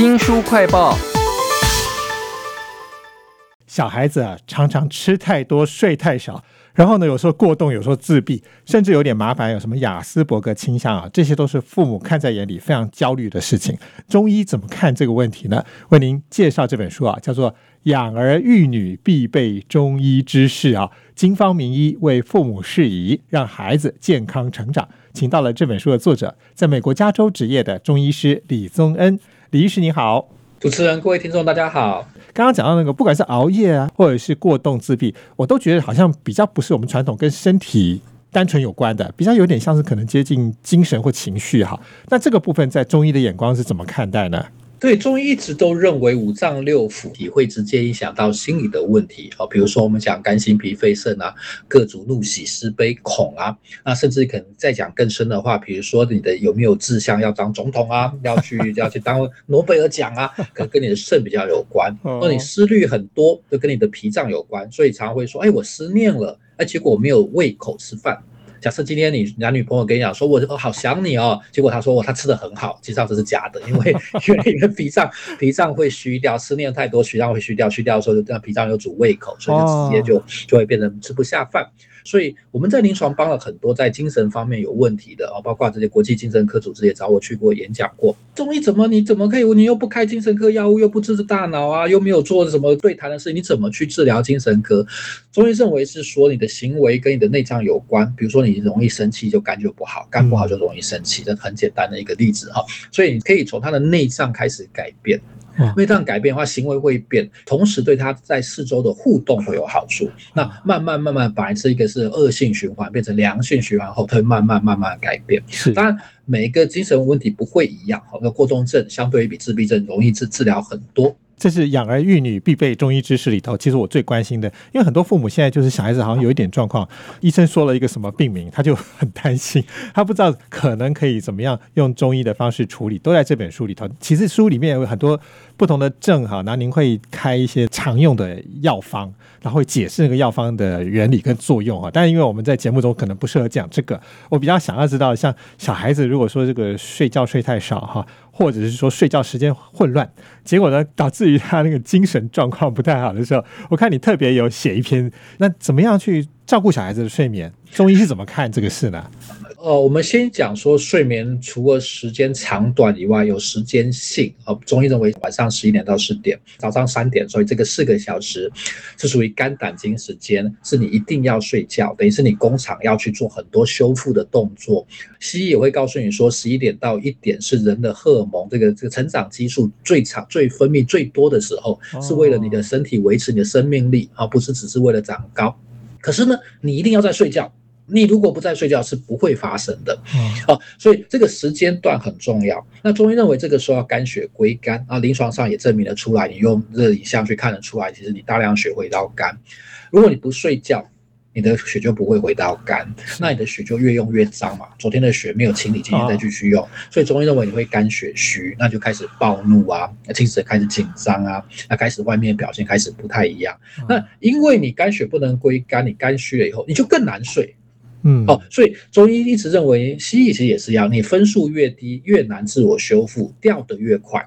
新书快报。小孩子啊，常常吃太多、睡太少，然后呢，有时候过动，有时候自闭，甚至有点麻烦，有什么雅斯伯格倾向啊，这些都是父母看在眼里非常焦虑的事情。中医怎么看这个问题呢？为您介绍这本书啊，叫做《养儿育女必备中医知识》啊，经方名医为父母适宜，让孩子健康成长。请到了这本书的作者，在美国加州执业的中医师李宗恩。李医师你好，主持人、各位听众大家好。刚刚讲到那个，不管是熬夜啊，或者是过动自闭，我都觉得好像比较不是我们传统跟身体单纯有关的，比较有点像是可能接近精神或情绪哈。那这个部分在中医的眼光是怎么看待呢？对中医一直都认为五脏六腑体会直接影响到心理的问题哦，比如说我们讲肝心脾肺肾啊，各种怒喜思悲恐啊，那甚至可能再讲更深的话，比如说你的有没有志向要当总统啊，要去要去当诺贝尔奖啊，可能跟你的肾比较有关。那你思虑很多，就跟你的脾脏有关，所以常常会说，哎，我思念了，哎，结果我没有胃口吃饭。假设今天你男女朋友跟你讲说，我我好想你哦，结果他说我他吃的很好，其实上这是假的，因为 因为你的脾脏脾脏会虚掉，思念太多，脾脏会虚掉，虚掉的时候就让脾脏有主胃口，所以就直接就就会变成吃不下饭。所以我们在临床帮了很多在精神方面有问题的啊，包括这些国际精神科组织也找我去过演讲过。中医怎么你怎么可以？你又不开精神科药物，又不治治大脑啊，又没有做什么对谈的事，你怎么去治疗精神科？中医认为是说你的行为跟你的内脏有关，比如说你容易生气就肝就不好，肝不好就容易生气，这很简单的一个例子哈。所以你可以从他的内脏开始改变。因为这样改变的话，行为会变，同时对他在四周的互动会有好处。那慢慢慢慢，本来是一个是恶性循环，变成良性循环后，它会慢慢慢慢改变。是，当然每一个精神问题不会一样。好，那过动症相对于比自闭症容易治治疗很多。这是养儿育女必备中医知识里头，其实我最关心的，因为很多父母现在就是小孩子好像有一点状况，医生说了一个什么病名，他就很担心，他不知道可能可以怎么样用中医的方式处理，都在这本书里头。其实书里面有很多不同的症哈，那您会开一些常用的药方，然后解释那个药方的原理跟作用哈。但是因为我们在节目中可能不适合讲这个，我比较想要知道，像小孩子如果说这个睡觉睡太少哈。或者是说睡觉时间混乱，结果呢导致于他那个精神状况不太好的时候，我看你特别有写一篇，那怎么样去照顾小孩子的睡眠？中医是怎么看这个事呢？呃，我们先讲说睡眠，除了时间长短以外，有时间性。呃，中医认为晚上十一点到十点，早上三点，所以这个四个小时是属于肝胆经时间，是你一定要睡觉，等于是你工厂要去做很多修复的动作。西医也会告诉你说，十一点到一点是人的荷尔蒙，这个这个成长激素最长、最分泌最多的时候，是为了你的身体维持你的生命力，而不是只是为了长高。可是呢，你一定要在睡觉。你如果不在睡觉是不会发生的，哦，所以这个时间段很重要。那中医认为这个时候要肝血归肝啊，临床上也证明了出来，你用热影像去看得出来，其实你大量血回到肝。如果你不睡觉，你的血就不会回到肝，那你的血就越用越脏嘛。昨天的血没有清理，今天再继续用，所以中医认为你会肝血虚，那就开始暴怒啊，精神开始紧张啊，那开始外面表现开始不太一样。那因为你肝血不能归肝，你肝虚了以后，你就更难睡。嗯，哦，所以中医一直认为，西医其实也是一样，你分数越低，越难自我修复，掉得越快。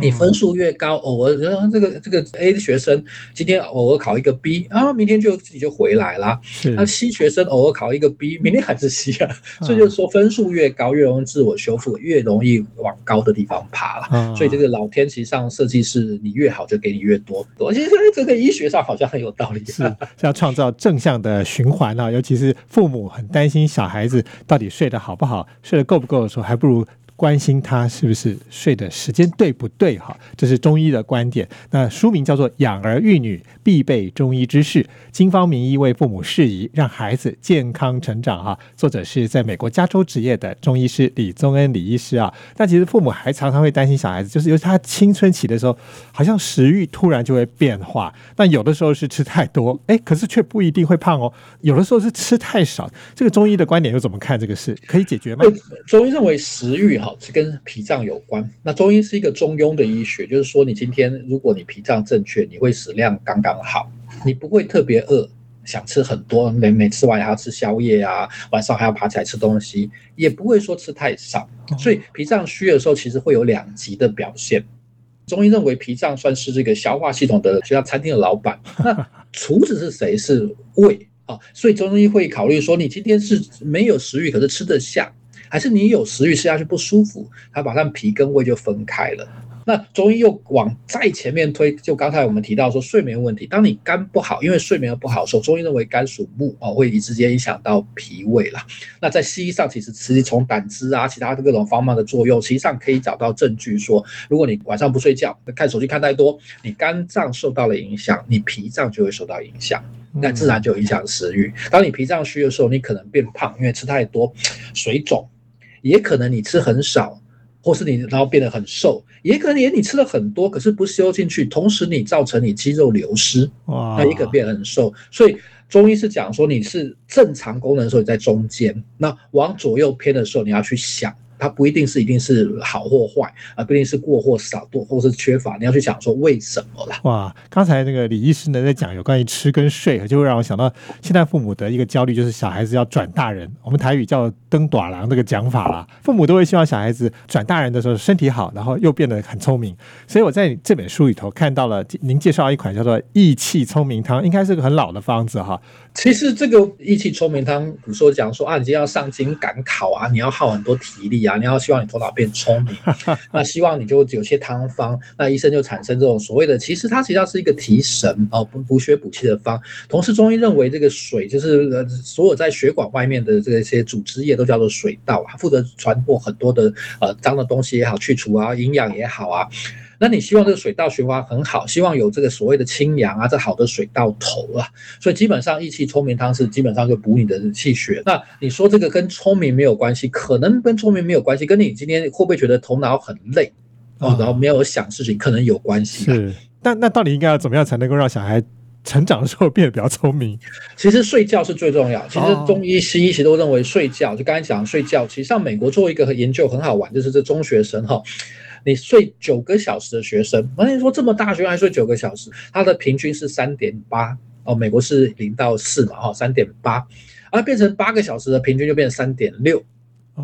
你分数越高，偶尔这个这个 A 的学生今天偶尔考一个 B 啊，明天就自己就回来了。那 C 学生偶尔考一个 B，明天还是 C 啊。所以就是说，分数越高，越容易自我修复，越容易往高的地方爬了。所以这个老天其实上设计是，你越好就给你越多。我觉得这个医学上好像很有道理，是要创造正向的循环啊。尤其是父母很担心小孩子到底睡得好不好，睡得够不够的时候，还不如。关心他是不是睡的时间对不对？哈，这是中医的观点。那书名叫做《养儿育女必备中医知识》，经方名医为父母适宜，让孩子健康成长。哈，作者是在美国加州职业的中医师李宗恩李医师啊。那其实父母还常常会担心小孩子，就是尤其他青春期的时候，好像食欲突然就会变化。那有的时候是吃太多，哎，可是却不一定会胖哦。有的时候是吃太少。这个中医的观点又怎么看这个事？可以解决吗？中医认为食欲哈。是跟脾脏有关。那中医是一个中庸的医学，就是说，你今天如果你脾脏正确，你会食量刚刚好，你不会特别饿，想吃很多，每每吃完还要吃宵夜啊，晚上还要爬起来吃东西，也不会说吃太少。所以脾脏虚的时候，其实会有两极的表现。中医认为脾脏算是这个消化系统的，就像餐厅的老板。那厨子是谁？是胃啊。所以中医会考虑说，你今天是没有食欲，可是吃得下，还是你有食欲吃下去不舒服？它把上脾跟胃就分开了。那中医又往再前面推，就刚才我们提到说睡眠问题，当你肝不好，因为睡眠不好的时候，中医认为肝属木哦，会直接影响到脾胃啦。那在西医上，其实其实从胆汁啊，其他的各种方面的作用，实际上可以找到证据说，如果你晚上不睡觉，看手机看太多，你肝脏受到了影响，你脾脏就会受到影响，那自然就影响食欲。当你脾脏虚的时候，你可能变胖，因为吃太多，水肿，也可能你吃很少。或是你然后变得很瘦，也可能也你吃了很多，可是不吸收进去，同时你造成你肌肉流失，那也可变得很瘦。所以中医是讲说你是正常功能的时候你在中间，那往左右偏的时候你要去想。它不一定是一定是好或坏啊，不一定是过或少，多或是缺乏，你要去想说为什么啦。哇，刚才那个李医师呢在讲有关于吃跟睡，就会让我想到现在父母的一个焦虑，就是小孩子要转大人，我们台语叫登短郎这个讲法啦。父母都会希望小孩子转大人的时候身体好，然后又变得很聪明。所以我在这本书里头看到了您介绍一款叫做益气聪明汤，应该是个很老的方子哈。其实这个益气聪明汤，比如说讲说啊，你今天要上京赶考啊，你要耗很多体力啊。你要希望你头脑变聪明，那希望你就有些汤方，那医生就产生这种所谓的，其实它实际上是一个提神哦，补补血补气的方。同时中医认为这个水就是呃所有在血管外面的这些组织液都叫做水道它，负责传播很多的呃脏的东西也好，去除啊，营养也好啊。那你希望这个水道循环很好，希望有这个所谓的清阳啊，这好的水道头啊，所以基本上益气聪明汤是基本上就补你的气血。那你说这个跟聪明没有关系，可能跟聪明没有关系，跟你今天会不会觉得头脑很累哦，然后没有想事情，可能有关系。是，那那到底应该要怎么样才能够让小孩成长的时候变得比较聪明？其实睡觉是最重要。其实中医、西医其实都认为睡觉，就刚才讲睡觉，其实像美国做一个研究很好玩，就是这中学生哈。你睡九个小时的学生，那你说这么大学还睡九个小时，他的平均是三点八哦，美国是零到四嘛哈，三点八，而变成八个小时的平均就变成三点六，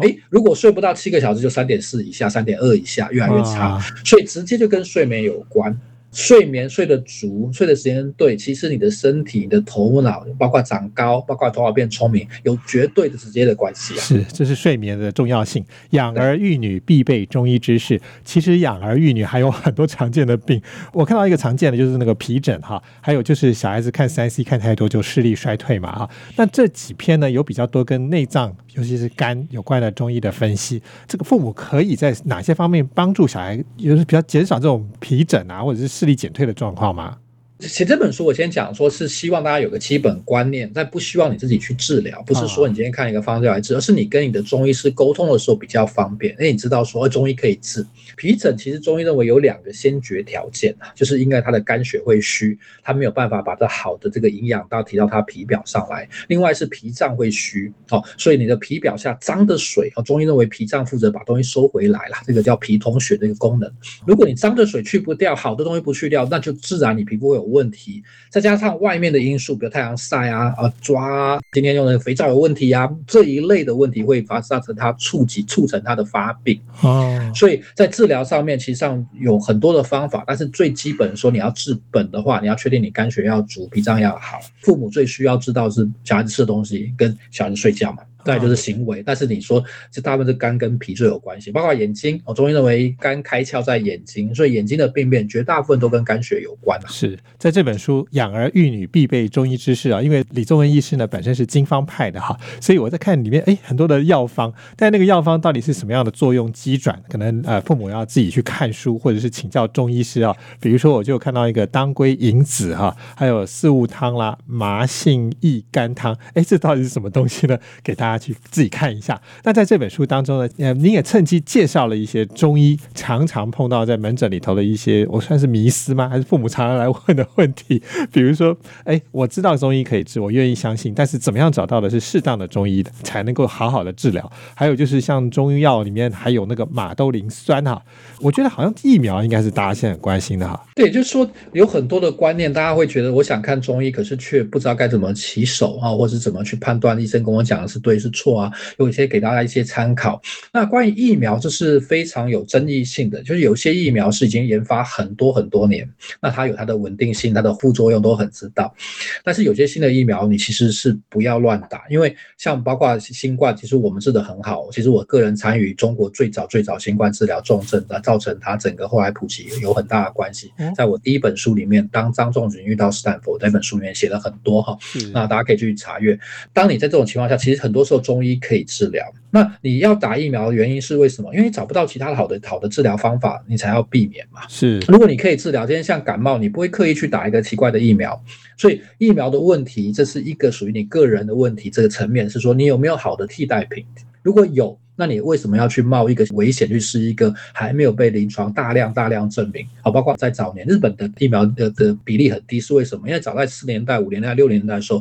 哎，如果睡不到七个小时就三点四以下，三点二以下，越来越差，所以直接就跟睡眠有关。睡眠睡得足，睡的时间对，其实你的身体、你的头脑，包括长高，包括头脑变聪明，有绝对的直接的关系啊。是，这是睡眠的重要性。养儿育女必备中医知识。其实养儿育女还有很多常见的病，我看到一个常见的就是那个皮疹哈，还有就是小孩子看三 C 看太多就视力衰退嘛哈。那这几篇呢有比较多跟内脏，尤其是肝有关的中医的分析。这个父母可以在哪些方面帮助小孩，就是比较减少这种皮疹啊，或者是视力减退的状况吗？写这本书，我先讲说是希望大家有个基本观念，但不希望你自己去治疗，不是说你今天看一个方子来治，而是你跟你的中医师沟通的时候比较方便。因为你知道说中医可以治皮疹，其实中医认为有两个先决条件啊，就是应该他的肝血会虚，他没有办法把这好的这个营养到提到他皮表上来。另外是脾脏会虚，哦，所以你的皮表下脏的水，哦，中医认为脾脏负责把东西收回来了，这个叫脾通血的一个功能。如果你脏的水去不掉，好的东西不去掉，那就自然你皮肤会有。问题，再加上外面的因素，比如太阳晒啊、啊抓，今天用的肥皂有问题啊，这一类的问题会发造成它触及促成它的发病哦。所以在治疗上面，其实上有很多的方法，但是最基本说你要治本的话，你要确定你肝血要足，脾脏要好。父母最需要知道是小孩子吃的东西跟小孩子睡觉嘛。再就是行为，但是你说这大部分是肝跟脾最有关系，包括眼睛。我中医认为肝开窍在眼睛，所以眼睛的病变绝大部分都跟肝血有关。是在这本书《养儿育女必备中医知识》啊，因为李宗文医师呢本身是经方派的哈，所以我在看里面哎很多的药方，但那个药方到底是什么样的作用机转，可能呃父母要自己去看书或者是请教中医师啊。比如说我就看到一个当归银子哈，还有四物汤啦、麻杏益肝汤，哎这到底是什么东西呢？给大家。去自己看一下。那在这本书当中呢，呃，您也趁机介绍了一些中医常常碰到在门诊里头的一些，我算是迷思吗？还是父母常常来问的问题？比如说，哎，我知道中医可以治，我愿意相信，但是怎么样找到的是适当的中医，才能够好好的治疗？还有就是像中医药里面还有那个马兜铃酸哈，我觉得好像疫苗应该是大家现在很关心的哈。对，就是说有很多的观念，大家会觉得我想看中医，可是却不知道该怎么起手啊，或者是怎么去判断医生跟我讲的是对是错啊？有一些给大家一些参考。那关于疫苗，这是非常有争议性的，就是有些疫苗是已经研发很多很多年，那它有它的稳定性，它的副作用都很知道。但是有些新的疫苗，你其实是不要乱打，因为像包括新冠，其实我们治得很好。其实我个人参与中国最早最早新冠治疗重症的，造成它整个后来普及有很大的关系。在我第一本书里面，当张仲景遇到斯坦福那本书里面写了很多哈，那大家可以去查阅。当你在这种情况下，其实很多时候中医可以治疗。那你要打疫苗的原因是为什么？因为你找不到其他的好的好的治疗方法，你才要避免嘛。是，如果你可以治疗，今天像感冒，你不会刻意去打一个奇怪的疫苗。所以疫苗的问题，这是一个属于你个人的问题。这个层面是说，你有没有好的替代品？如果有。那你为什么要去冒一个危险去试一个还没有被临床大量大量证明？好，包括在早年日本的疫苗的的比例很低，是为什么？因为早在四年代、五年代、六年代的时候，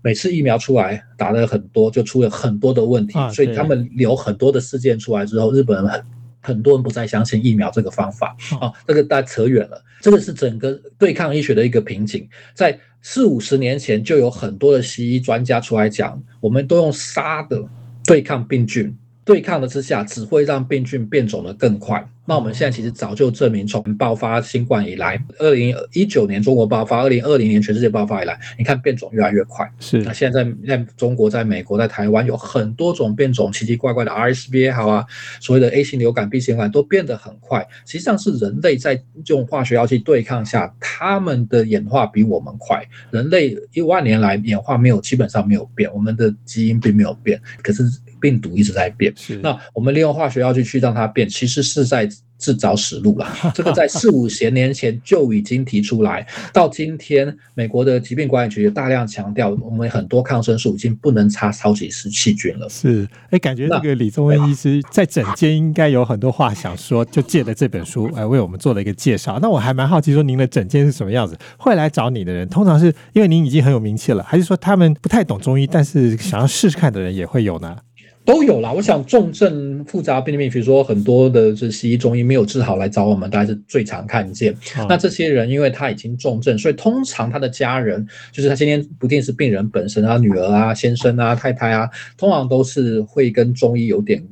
每次疫苗出来打的很多，就出了很多的问题，所以他们有很多的事件出来之后，日本人很很多人不再相信疫苗这个方法。啊，这个大家扯远了，这个是整个对抗医学的一个瓶颈。在四五十年前，就有很多的西医专家出来讲，我们都用杀的对抗病菌。对抗的之下，只会让病菌变种的更快。那我们现在其实早就证明，从爆发新冠以来，二零一九年中国爆发，二零二零年全世界爆发以来，你看变种越来越快。是。那现在在中国、在美国、在台湾，有很多种变种，奇奇怪怪的 RSV 也好啊，所谓的 A 型流感、B 型流感都变得很快。实际上是人类在用化学药剂对抗下，他们的演化比我们快。人类一万年来演化没有基本上没有变，我们的基因并没有变，可是。病毒一直在变，是那我们利用化学药剂去让它变，其实是在自找死路了。这个在四五十年前就已经提出来，到今天美国的疾病管理局也大量强调，我们很多抗生素已经不能插超级湿细菌了。是，哎，感觉这个李宗恩医师在诊间应该有很多话想说，就借了这本书来 为我们做了一个介绍。那我还蛮好奇，说您的诊间是什么样子？会来找你的人，通常是因为您已经很有名气了，还是说他们不太懂中医，但是想要试试看的人也会有呢？都有啦，我想重症复杂病例，比如说很多的这西医中医没有治好来找我们，大概是最常看见。那这些人因为他已经重症，所以通常他的家人，就是他今天不定是病人本身啊，女儿啊、先生啊、太太啊，通常都是会跟中医有点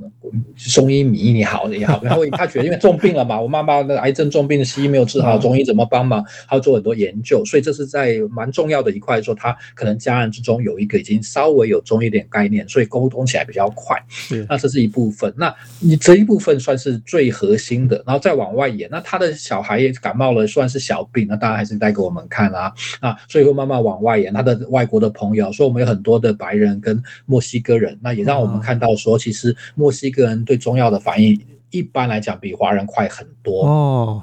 中医迷你好也好，然后他觉得因为重病了嘛，我妈妈的癌症重病的西医没有治好，中医怎么帮忙？他要做很多研究，所以这是在蛮重要的一块，说他可能家人之中有一个已经稍微有中医点概念，所以沟通起来比较。快，那这是一部分。那你这一部分算是最核心的，然后再往外延。那他的小孩也感冒了，算是小病，那当然还是带给我们看啦。啊，所以会慢慢往外延。他的外国的朋友，说我们有很多的白人跟墨西哥人，那也让我们看到说，其实墨西哥人对中药的反应，一般来讲比华人快很多哦。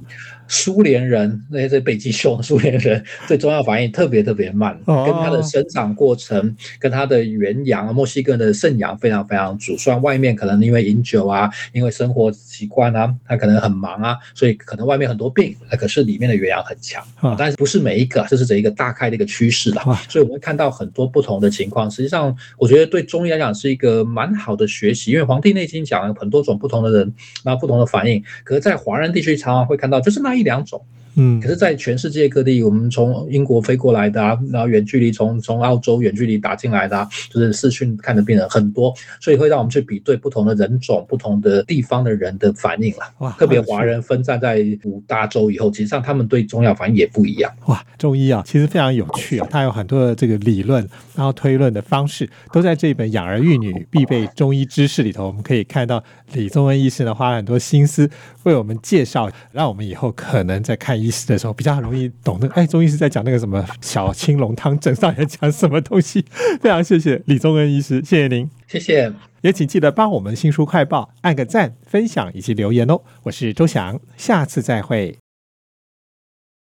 苏联人那些北极熊，苏联人对中药反应特别特别慢，跟它的生长过程，跟它的原阳，墨西哥的肾阳非常非常足。虽然外面可能因为饮酒啊，因为生活习惯啊，他可能很忙啊，所以可能外面很多病，可是里面的原阳很强。但是不是每一个，这是这一个大概的一个趋势了。所以我们会看到很多不同的情况。实际上，我觉得对中医来讲是一个蛮好的学习，因为《黄帝内经》讲了很多种不同的人，那不同的反应。可是，在华人地区常常会看到，就是那。一两种。嗯，可是，在全世界各地，我们从英国飞过来的啊，然后远距离从从澳洲远距离打进来的啊，就是视讯看的病人很多，所以会让我们去比对不同的人种、不同的地方的人的反应了。哇，特别华人分散在五大洲以后，其实上他们对中药反应也不一样。哇，中医啊，其实非常有趣啊，它有很多的这个理论，然后推论的方式，都在这本《养儿育女必备中医知识》里头，我们可以看到李宗恩医师呢花了很多心思为我们介绍，让我们以后可能在看。医师的时候比较容易懂那个，哎，中医师在讲那个什么小青龙汤，诊上要讲什么东西？非常谢谢李宗恩医师，谢谢您，谢谢，也请记得帮我们新书快报按个赞、分享以及留言哦。我是周翔，下次再会。